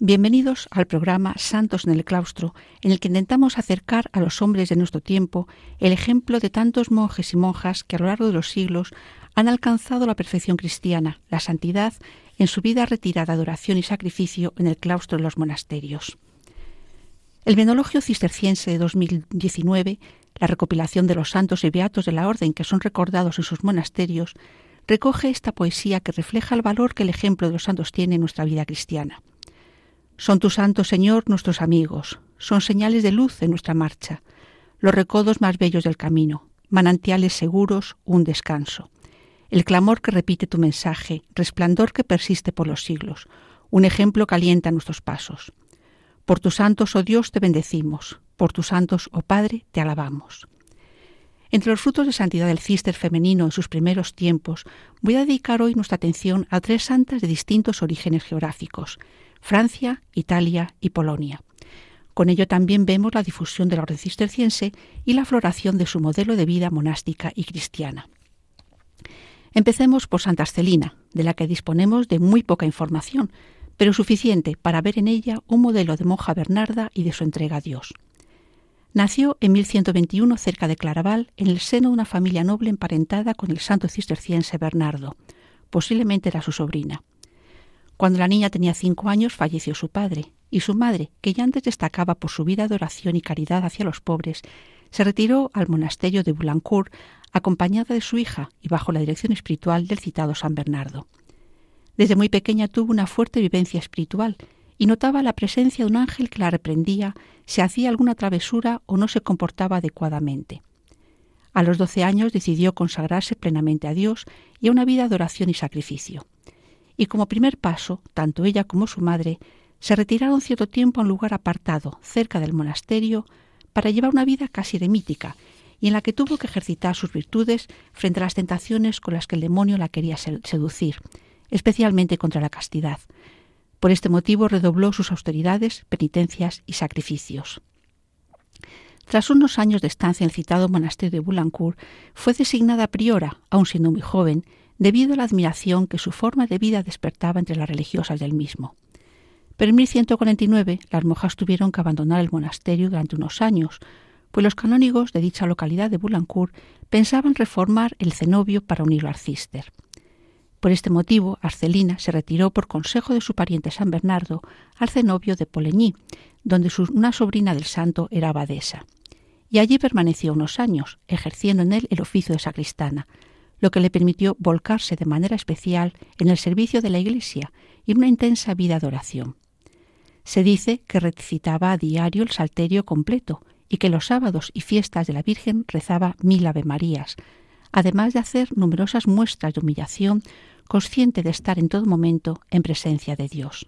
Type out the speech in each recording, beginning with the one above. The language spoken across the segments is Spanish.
bienvenidos al programa Santos en el Claustro, en el que intentamos acercar a los hombres de nuestro tiempo el ejemplo de tantos monjes y monjas que a lo largo de los siglos han alcanzado la perfección cristiana, la santidad, en su vida retirada de oración y sacrificio en el claustro de los monasterios. El Menologio Cisterciense de 2019, la recopilación de los santos y beatos de la orden que son recordados en sus monasterios, recoge esta poesía que refleja el valor que el ejemplo de los santos tiene en nuestra vida cristiana. Son tus santos, Señor, nuestros amigos, son señales de luz en nuestra marcha, los recodos más bellos del camino, manantiales seguros, un descanso. El clamor que repite tu mensaje, resplandor que persiste por los siglos, un ejemplo que alienta nuestros pasos. Por tus santos, oh Dios, te bendecimos, por tus santos, oh Padre, te alabamos. Entre los frutos de santidad del cister femenino en sus primeros tiempos, voy a dedicar hoy nuestra atención a tres santas de distintos orígenes geográficos, Francia, Italia y Polonia. Con ello también vemos la difusión de la orden cisterciense y la floración de su modelo de vida monástica y cristiana. Empecemos por Santa Arcelina, de la que disponemos de muy poca información, pero suficiente para ver en ella un modelo de monja bernarda y de su entrega a Dios. Nació en 1121 cerca de Claraval, en el seno de una familia noble emparentada con el santo cisterciense Bernardo. Posiblemente era su sobrina. Cuando la niña tenía cinco años falleció su padre, y su madre, que ya antes destacaba por su vida de oración y caridad hacia los pobres, se retiró al monasterio de Boulancourt acompañada de su hija y bajo la dirección espiritual del citado San Bernardo. Desde muy pequeña tuvo una fuerte vivencia espiritual y notaba la presencia de un ángel que la reprendía si hacía alguna travesura o no se comportaba adecuadamente. A los doce años decidió consagrarse plenamente a Dios y a una vida de oración y sacrificio. Y como primer paso, tanto ella como su madre se retiraron cierto tiempo a un lugar apartado, cerca del monasterio, para llevar una vida casi eremítica y en la que tuvo que ejercitar sus virtudes frente a las tentaciones con las que el demonio la quería seducir, especialmente contra la castidad, por este motivo redobló sus austeridades, penitencias y sacrificios. Tras unos años de estancia en el citado monasterio de Boulancourt, fue designada priora, aun siendo muy joven, debido a la admiración que su forma de vida despertaba entre las religiosas del mismo. Pero en 1149 las monjas tuvieron que abandonar el monasterio durante unos años, pues los canónigos de dicha localidad de Boulancourt pensaban reformar el cenobio para unirlo al cister. Por este motivo, Arcelina se retiró por consejo de su pariente San Bernardo al cenobio de Polegny, donde una sobrina del santo era abadesa. Y allí permaneció unos años, ejerciendo en él el oficio de sacristana, lo que le permitió volcarse de manera especial en el servicio de la Iglesia y una intensa vida de oración. Se dice que recitaba a diario el salterio completo y que los sábados y fiestas de la Virgen rezaba mil Ave Marías, además de hacer numerosas muestras de humillación consciente de estar en todo momento en presencia de Dios.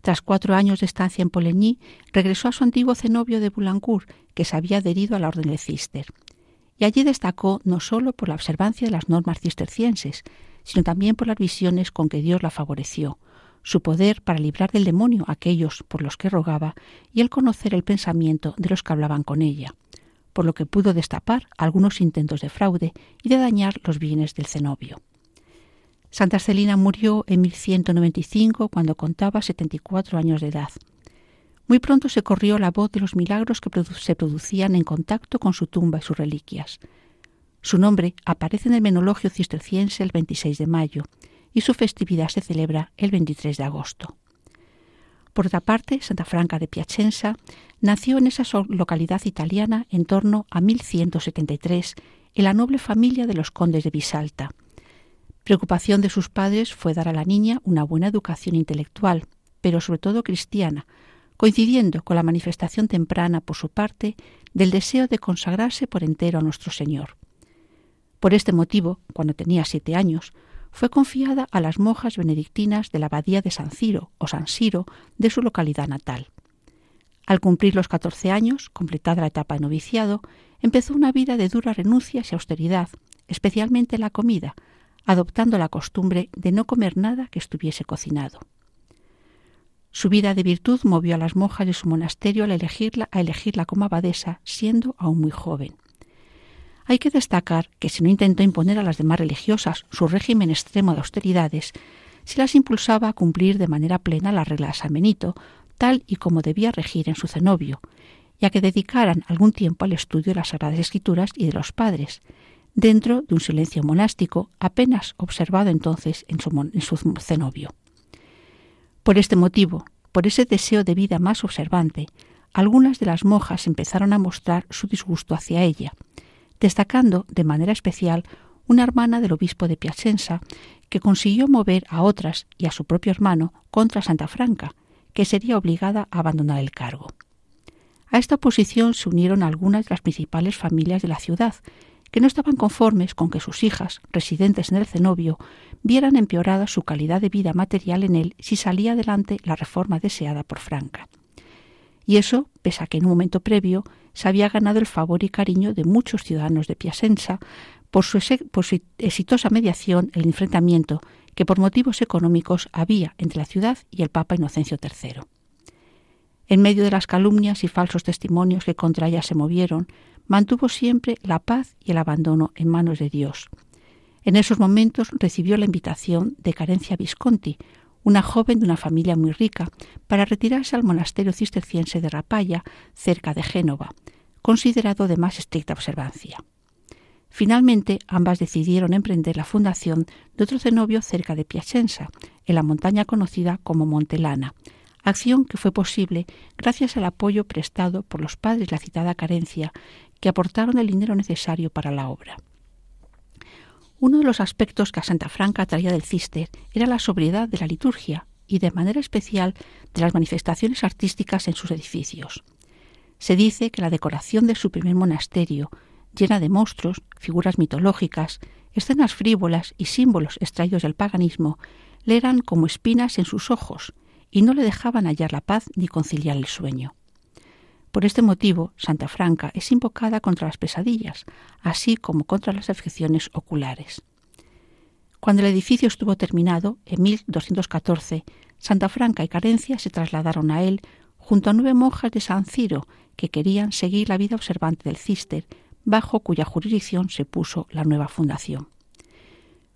Tras cuatro años de estancia en Poligny, regresó a su antiguo cenobio de Boulancourt, que se había adherido a la orden de Cister. Y allí destacó no sólo por la observancia de las normas cistercienses, sino también por las visiones con que Dios la favoreció, su poder para librar del demonio a aquellos por los que rogaba y el conocer el pensamiento de los que hablaban con ella, por lo que pudo destapar algunos intentos de fraude y de dañar los bienes del cenobio. Santa Celina murió en 1195 cuando contaba 74 años de edad. Muy pronto se corrió la voz de los milagros que se producían en contacto con su tumba y sus reliquias. Su nombre aparece en el menologio cisterciense el 26 de mayo y su festividad se celebra el 23 de agosto. Por otra parte, Santa Franca de Piacenza nació en esa localidad italiana en torno a 1173 en la noble familia de los condes de Bisalta, Preocupación de sus padres fue dar a la niña una buena educación intelectual, pero sobre todo cristiana, coincidiendo con la manifestación temprana por su parte del deseo de consagrarse por entero a nuestro Señor. Por este motivo, cuando tenía siete años, fue confiada a las monjas benedictinas de la abadía de San Ciro o San Siro de su localidad natal. Al cumplir los 14 años, completada la etapa de noviciado, empezó una vida de duras renuncias y austeridad, especialmente la comida, adoptando la costumbre de no comer nada que estuviese cocinado. Su vida de virtud movió a las monjas de su monasterio al elegirla, a elegirla como abadesa, siendo aún muy joven. Hay que destacar que si no intentó imponer a las demás religiosas su régimen extremo de austeridades, si las impulsaba a cumplir de manera plena la regla de San Benito, tal y como debía regir en su cenobio, y a que dedicaran algún tiempo al estudio de las Sagradas Escrituras y de los padres, dentro de un silencio monástico apenas observado entonces en su cenobio. Por este motivo, por ese deseo de vida más observante, algunas de las monjas empezaron a mostrar su disgusto hacia ella, destacando de manera especial una hermana del obispo de Piacenza que consiguió mover a otras y a su propio hermano contra Santa Franca, que sería obligada a abandonar el cargo. A esta oposición se unieron algunas de las principales familias de la ciudad, que no estaban conformes con que sus hijas, residentes en el cenobio, vieran empeorada su calidad de vida material en él si salía adelante la reforma deseada por Franca. Y eso, pese a que en un momento previo se había ganado el favor y cariño de muchos ciudadanos de Piacenza por su, exitosa mediación el enfrentamiento que por motivos económicos había entre la ciudad y el Papa Inocencio III. En medio de las calumnias y falsos testimonios que contra ella se movieron, mantuvo siempre la paz y el abandono en manos de Dios. En esos momentos recibió la invitación de Carencia Visconti, una joven de una familia muy rica, para retirarse al monasterio cisterciense de Rapalla, cerca de Génova, considerado de más estricta observancia. Finalmente, ambas decidieron emprender la fundación de otro cenobio cerca de Piacenza, en la montaña conocida como Montelana, acción que fue posible gracias al apoyo prestado por los padres de la citada carencia, que aportaron el dinero necesario para la obra. Uno de los aspectos que a Santa Franca traía del cister era la sobriedad de la liturgia y de manera especial de las manifestaciones artísticas en sus edificios. Se dice que la decoración de su primer monasterio, llena de monstruos, figuras mitológicas, escenas frívolas y símbolos extraídos del paganismo, le eran como espinas en sus ojos y no le dejaban hallar la paz ni conciliar el sueño. Por este motivo, Santa Franca es invocada contra las pesadillas, así como contra las afecciones oculares. Cuando el edificio estuvo terminado, en 1214, Santa Franca y Carencia se trasladaron a él junto a nueve monjas de San Ciro que querían seguir la vida observante del cister, bajo cuya jurisdicción se puso la nueva fundación.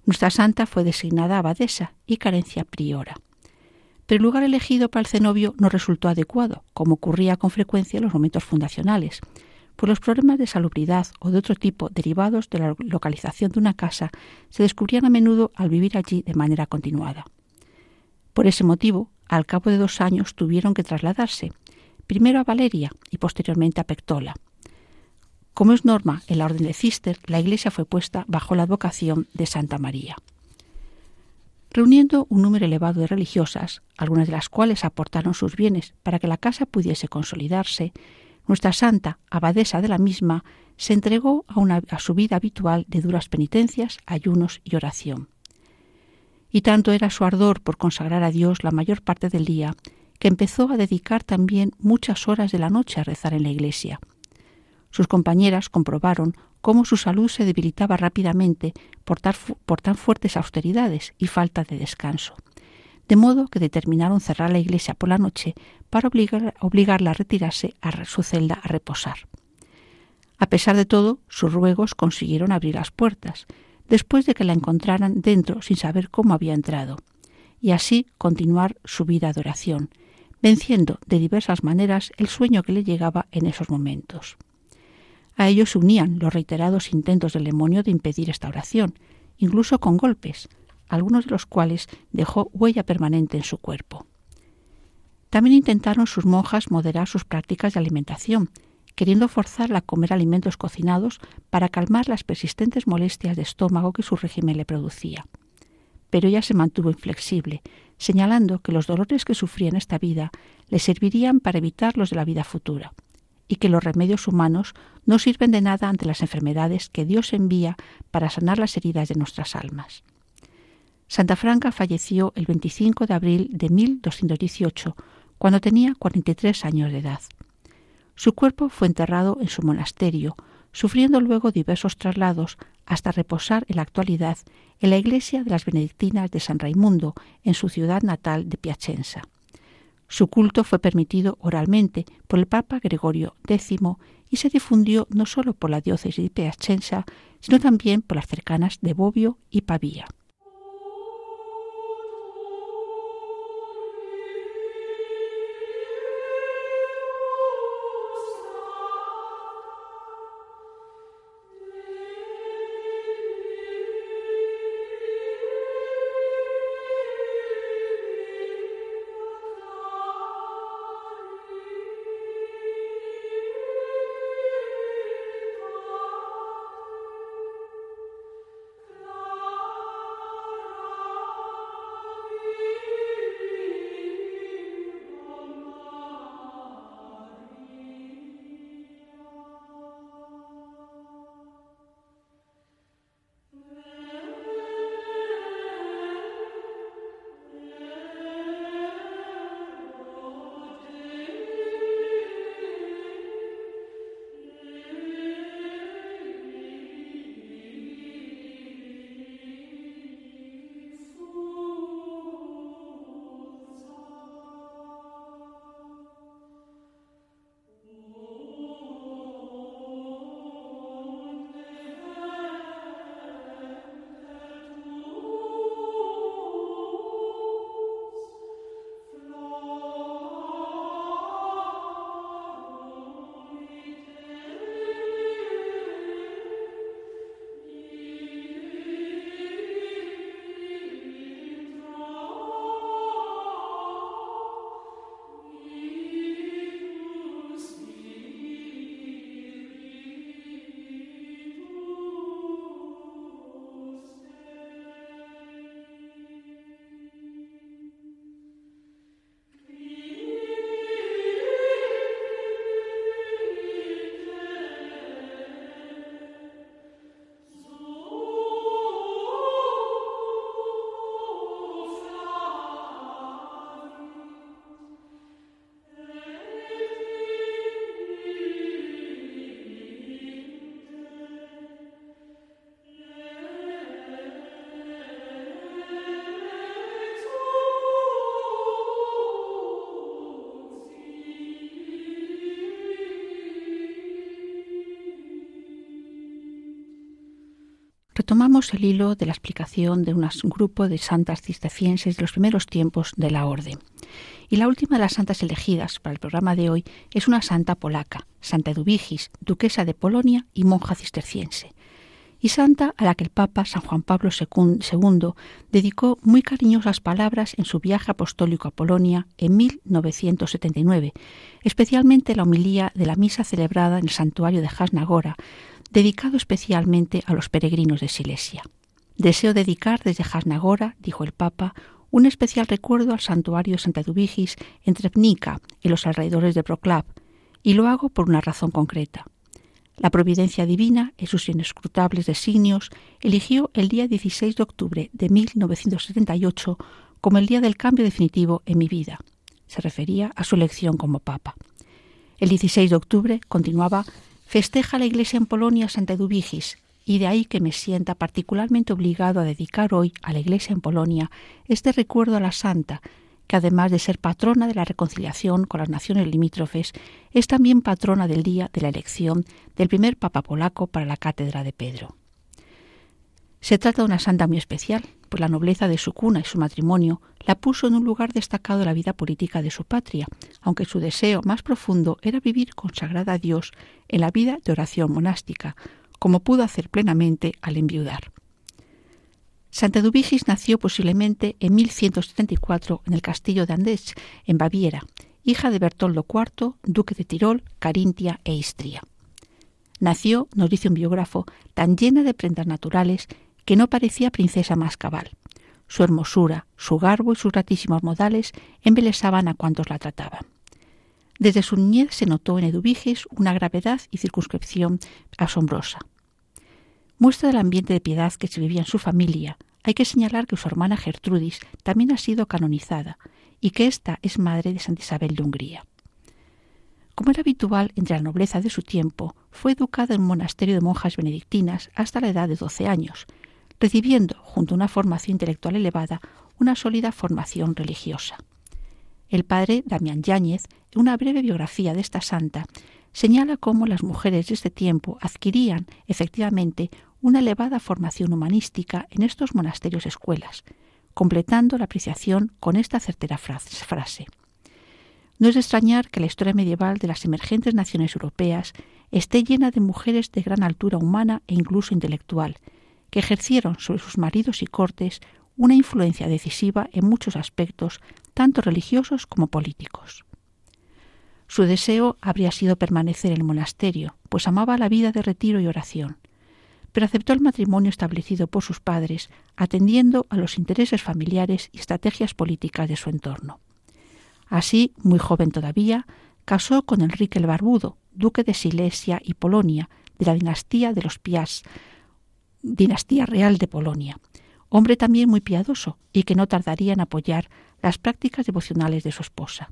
Nuestra santa fue designada abadesa y Carencia priora pero el lugar elegido para el cenobio no resultó adecuado, como ocurría con frecuencia en los momentos fundacionales, pues los problemas de salubridad o de otro tipo derivados de la localización de una casa se descubrían a menudo al vivir allí de manera continuada. Por ese motivo, al cabo de dos años tuvieron que trasladarse, primero a Valeria y posteriormente a Pectola. Como es norma en la orden de Cister, la iglesia fue puesta bajo la advocación de Santa María reuniendo un número elevado de religiosas, algunas de las cuales aportaron sus bienes para que la casa pudiese consolidarse, nuestra santa, abadesa de la misma, se entregó a, a su vida habitual de duras penitencias, ayunos y oración. Y tanto era su ardor por consagrar a Dios la mayor parte del día, que empezó a dedicar también muchas horas de la noche a rezar en la iglesia. Sus compañeras comprobaron cómo su salud se debilitaba rápidamente por, tan fuertes austeridades y falta de descanso, de modo que determinaron cerrar la iglesia por la noche para obligarla a retirarse a su celda a reposar. A pesar de todo, sus ruegos consiguieron abrir las puertas, después de que la encontraran dentro sin saber cómo había entrado, y así continuar su vida de oración, venciendo de diversas maneras el sueño que le llegaba en esos momentos. A ellos unían los reiterados intentos del demonio de impedir esta oración, incluso con golpes, algunos de los cuales dejó huella permanente en su cuerpo. También intentaron sus monjas moderar sus prácticas de alimentación, queriendo forzarla a comer alimentos cocinados para calmar las persistentes molestias de estómago que su régimen le producía. Pero ella se mantuvo inflexible, señalando que los dolores que sufría en esta vida le servirían para evitar los de la vida futura y que los remedios humanos no sirven de nada ante las enfermedades que Dios envía para sanar las heridas de nuestras almas. Santa Franca falleció el 25 de abril de 1218, cuando tenía 43 años de edad. Su cuerpo fue enterrado en su monasterio, sufriendo luego diversos traslados hasta reposar en la actualidad en la iglesia de las benedictinas de San Raimundo, en su ciudad natal de Piacenza. Su culto fue permitido oralmente por el Papa Gregorio X y se difundió no solo por la diócesis de Piacenza, sino también por las cercanas de Bobbio y Pavía. Retomamos el hilo de la explicación de un grupo de santas cistercienses de los primeros tiempos de la orden. Y la última de las santas elegidas para el programa de hoy es una santa polaca, Santa Eduvigis, duquesa de Polonia y monja cisterciense. Y santa a la que el Papa San Juan Pablo II dedicó muy cariñosas palabras en su viaje apostólico a Polonia en 1979, especialmente la homilía de la misa celebrada en el santuario de Jasnagora, dedicado especialmente a los peregrinos de Silesia. Deseo dedicar desde Jasnagora, dijo el Papa, un especial recuerdo al santuario Santa Eduvigis en Trebnica, en los alrededores de Proclav, y lo hago por una razón concreta. La providencia divina, en sus inescrutables designios, eligió el día 16 de octubre de 1978 como el día del cambio definitivo en mi vida. Se refería a su elección como Papa. El 16 de octubre, continuaba, festeja la Iglesia en Polonia Santa Eduvigis, y de ahí que me sienta particularmente obligado a dedicar hoy a la Iglesia en Polonia este recuerdo a la Santa, que además de ser patrona de la reconciliación con las naciones limítrofes, es también patrona del día de la elección del primer Papa polaco para la cátedra de Pedro. Se trata de una santa muy especial, la nobleza de su cuna y su matrimonio la puso en un lugar destacado de la vida política de su patria, aunque su deseo más profundo era vivir consagrada a Dios en la vida de oración monástica, como pudo hacer plenamente al enviudar. Santa Dubigis nació posiblemente en 1174 en el castillo de Andech, en Baviera, hija de Bertoldo IV, duque de Tirol, Carintia e Istria. Nació, nos dice un biógrafo, tan llena de prendas naturales que no parecía princesa más cabal. Su hermosura, su garbo y sus gratísimos modales embelesaban a cuantos la trataban. Desde su niñez se notó en Eduviges una gravedad y circunscripción asombrosa. Muestra del ambiente de piedad que se vivía en su familia, hay que señalar que su hermana Gertrudis también ha sido canonizada y que ésta es madre de Santa Isabel de Hungría. Como era habitual entre la nobleza de su tiempo, fue educada en un monasterio de monjas benedictinas hasta la edad de 12 años, recibiendo, junto a una formación intelectual elevada, una sólida formación religiosa. El padre Damián Yáñez, en una breve biografía de esta santa, señala cómo las mujeres de este tiempo adquirían efectivamente una elevada formación humanística en estos monasterios escuelas, completando la apreciación con esta certera frase. No es de extrañar que la historia medieval de las emergentes naciones europeas esté llena de mujeres de gran altura humana e incluso intelectual, que ejercieron sobre sus maridos y cortes una influencia decisiva en muchos aspectos, tanto religiosos como políticos. Su deseo habría sido permanecer en el monasterio, pues amaba la vida de retiro y oración, pero aceptó el matrimonio establecido por sus padres, atendiendo a los intereses familiares y estrategias políticas de su entorno. Así, muy joven todavía, casó con Enrique el Barbudo, duque de Silesia y Polonia, de la dinastía de los Pias, dinastía real de Polonia, hombre también muy piadoso y que no tardaría en apoyar las prácticas devocionales de su esposa.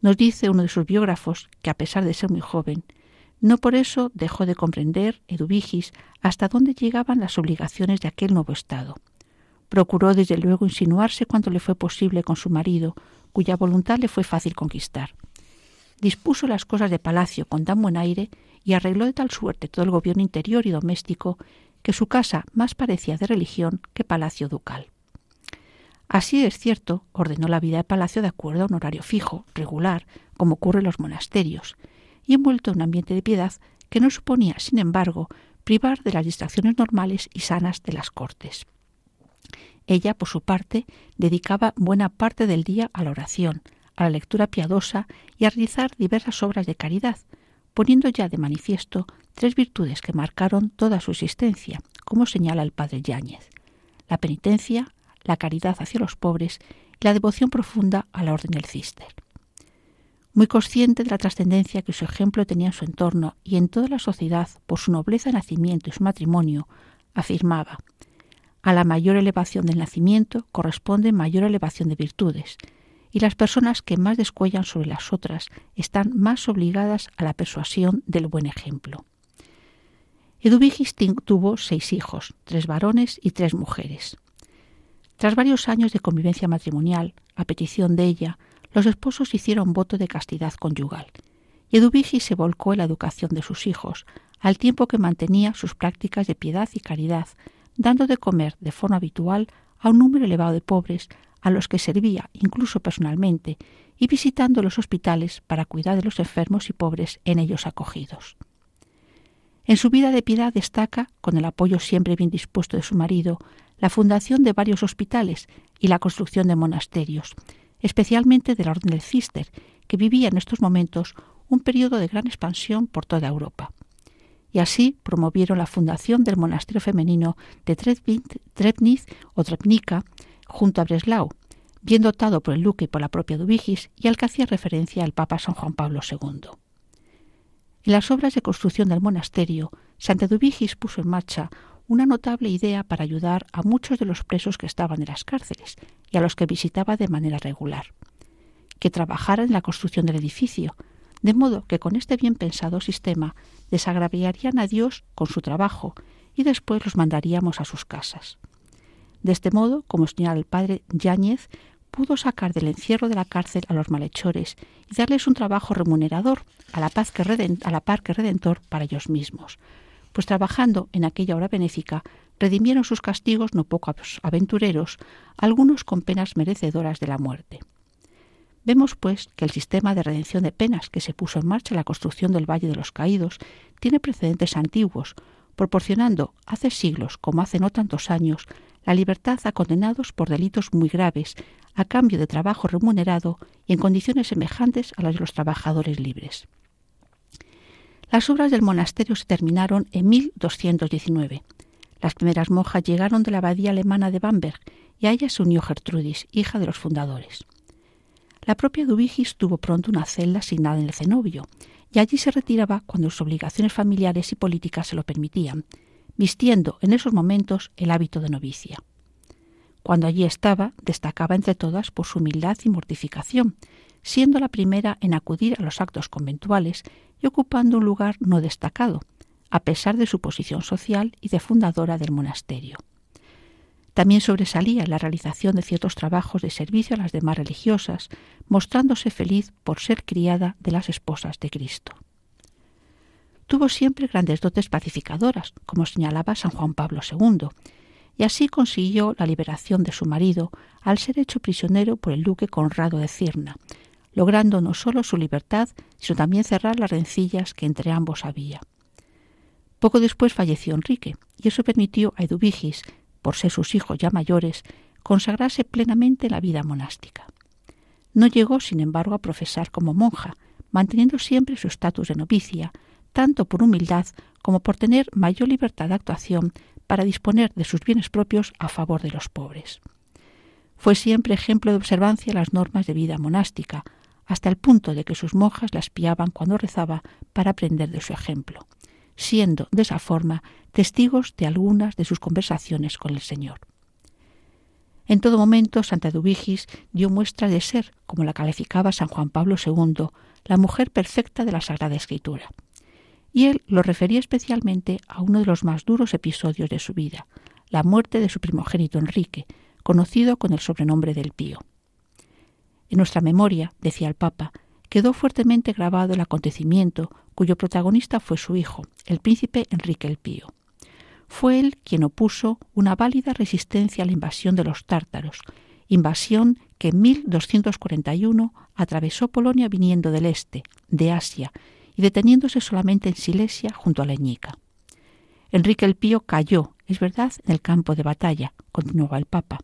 Nos dice uno de sus biógrafos que, a pesar de ser muy joven, no por eso dejó de comprender, Eduvigis, hasta dónde llegaban las obligaciones de aquel nuevo Estado. Procuró desde luego insinuarse cuanto le fue posible con su marido, cuya voluntad le fue fácil conquistar. Dispuso las cosas de palacio con tan buen aire y arregló de tal suerte todo el gobierno interior y doméstico que su casa más parecía de religión que palacio ducal. Así es cierto, ordenó la vida de palacio de acuerdo a un horario fijo, regular, como ocurre en los monasterios, y envuelto en un ambiente de piedad que no suponía, sin embargo, privar de las distracciones normales y sanas de las cortes. Ella, por su parte, dedicaba buena parte del día a la oración, a la lectura piadosa y a realizar diversas obras de caridad, poniendo ya de manifiesto tres virtudes que marcaron toda su existencia, como señala el padre Yáñez la penitencia, la caridad hacia los pobres y la devoción profunda a la orden del cister. Muy consciente de la trascendencia que su ejemplo tenía en su entorno y en toda la sociedad por su nobleza de nacimiento y su matrimonio, afirmaba a la mayor elevación del nacimiento corresponde mayor elevación de virtudes, y las personas que más descuellan sobre las otras están más obligadas a la persuasión del buen ejemplo. Eduvigis tuvo seis hijos, tres varones y tres mujeres. Tras varios años de convivencia matrimonial, a petición de ella, los esposos hicieron voto de castidad conyugal, y Eduvigis se volcó en la educación de sus hijos, al tiempo que mantenía sus prácticas de piedad y caridad, dando de comer de forma habitual a un número elevado de pobres a los que servía incluso personalmente y visitando los hospitales para cuidar de los enfermos y pobres en ellos acogidos. En su vida de piedad destaca, con el apoyo siempre bien dispuesto de su marido, la fundación de varios hospitales y la construcción de monasterios, especialmente de la Orden del Cister, que vivía en estos momentos un periodo de gran expansión por toda Europa y así promovieron la fundación del monasterio femenino de Trebnitz o Trebnica junto a Breslau, bien dotado por el duque y por la propia Dubigis y al que hacía referencia el Papa San Juan Pablo II. En las obras de construcción del monasterio, Santa Dubigis puso en marcha una notable idea para ayudar a muchos de los presos que estaban en las cárceles y a los que visitaba de manera regular, que trabajaran en la construcción del edificio, de modo que con este bien pensado sistema desagraviarían a Dios con su trabajo y después los mandaríamos a sus casas. De este modo, como señala el padre Yáñez, pudo sacar del encierro de la cárcel a los malhechores y darles un trabajo remunerador a la, paz que a la par que redentor para ellos mismos, pues trabajando en aquella hora benéfica redimieron sus castigos no poco aventureros, algunos con penas merecedoras de la muerte. Vemos, pues, que el sistema de redención de penas que se puso en marcha en la construcción del Valle de los Caídos tiene precedentes antiguos, proporcionando hace siglos, como hace no tantos años, la libertad a condenados por delitos muy graves, a cambio de trabajo remunerado y en condiciones semejantes a las de los trabajadores libres. Las obras del monasterio se terminaron en 1219. Las primeras monjas llegaron de la abadía alemana de Bamberg y a ellas se unió Gertrudis, hija de los fundadores. La propia Dubigis tuvo pronto una celda asignada en el cenobio, y allí se retiraba cuando sus obligaciones familiares y políticas se lo permitían, vistiendo en esos momentos el hábito de novicia. Cuando allí estaba, destacaba entre todas por su humildad y mortificación, siendo la primera en acudir a los actos conventuales y ocupando un lugar no destacado, a pesar de su posición social y de fundadora del monasterio. También sobresalía en la realización de ciertos trabajos de servicio a las demás religiosas, mostrándose feliz por ser criada de las esposas de Cristo. Tuvo siempre grandes dotes pacificadoras, como señalaba San Juan Pablo II, y así consiguió la liberación de su marido al ser hecho prisionero por el duque Conrado de Cirna, logrando no solo su libertad, sino también cerrar las rencillas que entre ambos había. Poco después falleció Enrique, y eso permitió a Eduvigis, por ser sus hijos ya mayores, consagrarse plenamente la vida monástica. No llegó, sin embargo, a profesar como monja, manteniendo siempre su estatus de novicia, tanto por humildad como por tener mayor libertad de actuación para disponer de sus bienes propios a favor de los pobres. Fue siempre ejemplo de observancia las normas de vida monástica, hasta el punto de que sus monjas la espiaban cuando rezaba para aprender de su ejemplo siendo de esa forma testigos de algunas de sus conversaciones con el Señor. En todo momento, Santa Dubigis dio muestra de ser, como la calificaba San Juan Pablo II, la mujer perfecta de la Sagrada Escritura. Y él lo refería especialmente a uno de los más duros episodios de su vida, la muerte de su primogénito Enrique, conocido con el sobrenombre del Pío. En nuestra memoria, decía el Papa, quedó fuertemente grabado el acontecimiento cuyo protagonista fue su hijo, el príncipe Enrique el Pío. Fue él quien opuso una válida resistencia a la invasión de los tártaros, invasión que en 1241 atravesó Polonia viniendo del este, de Asia, y deteniéndose solamente en Silesia junto a Leñica. Enrique el Pío cayó, es verdad, en el campo de batalla, continuaba el Papa,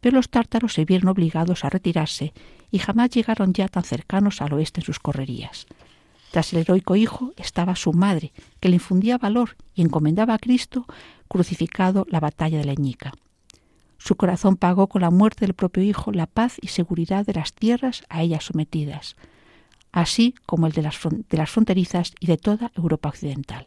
pero los tártaros se vieron obligados a retirarse y jamás llegaron ya tan cercanos al oeste en sus correrías. Tras el heroico hijo estaba su madre, que le infundía valor y encomendaba a Cristo crucificado la batalla de Leñica. Su corazón pagó con la muerte del propio hijo la paz y seguridad de las tierras a ella sometidas, así como el de las, fronterizas y de toda Europa occidental.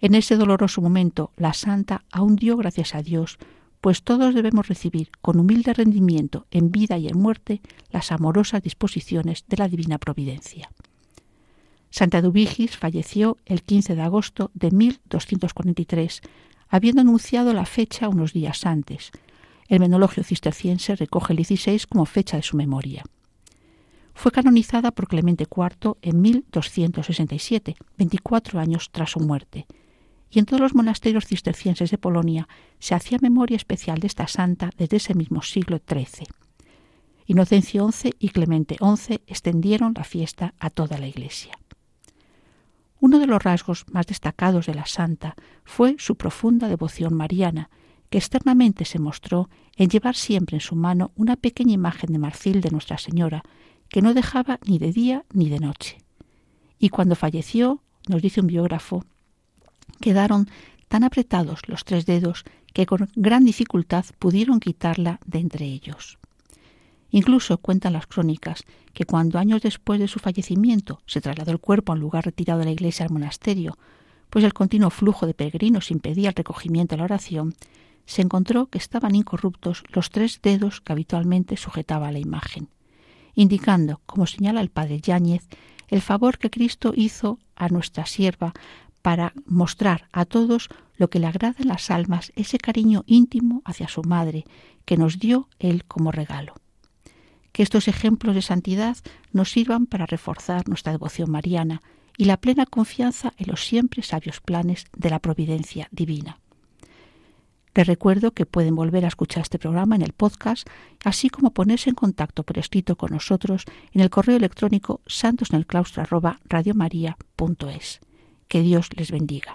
En ese doloroso momento, la santa aún dio gracias a Dios pues todos debemos recibir con humilde rendimiento en vida y en muerte las amorosas disposiciones de la divina providencia. Santa Dubigis falleció el 15 de agosto de 1243, habiendo anunciado la fecha unos días antes. El menologio cisterciense recoge el 16 como fecha de su memoria. Fue canonizada por Clemente IV en 1267, 24 años tras su muerte, y en todos los monasterios cistercienses de Polonia se hacía memoria especial de esta santa desde ese mismo siglo XIII. Inocencio XI y Clemente XI extendieron la fiesta a toda la Iglesia. Uno de los rasgos más destacados de la santa fue su profunda devoción mariana, que externamente se mostró en llevar siempre en su mano una pequeña imagen de marfil de Nuestra Señora, que no dejaba ni de día ni de noche. Y cuando falleció, nos dice un biógrafo, quedaron tan apretados los tres dedos que con gran dificultad pudieron quitarla de entre ellos. Incluso cuentan las crónicas que cuando años después de su fallecimiento se trasladó el cuerpo a un lugar retirado de la iglesia al monasterio, pues el continuo flujo de peregrinos impedía el recogimiento de la oración, se encontró que estaban incorruptos los tres dedos que habitualmente sujetaba la imagen, indicando, como señala el padre Yáñez, el favor que Cristo hizo a nuestra sierva para mostrar a todos lo que le agrada en las almas, ese cariño íntimo hacia su madre que nos dio Él como regalo. Que estos ejemplos de santidad nos sirvan para reforzar nuestra devoción mariana y la plena confianza en los siempre sabios planes de la providencia divina. Les recuerdo que pueden volver a escuchar este programa en el podcast, así como ponerse en contacto por escrito con nosotros en el correo electrónico santosnelclaustro@radiomaria.es. Que Dios les bendiga.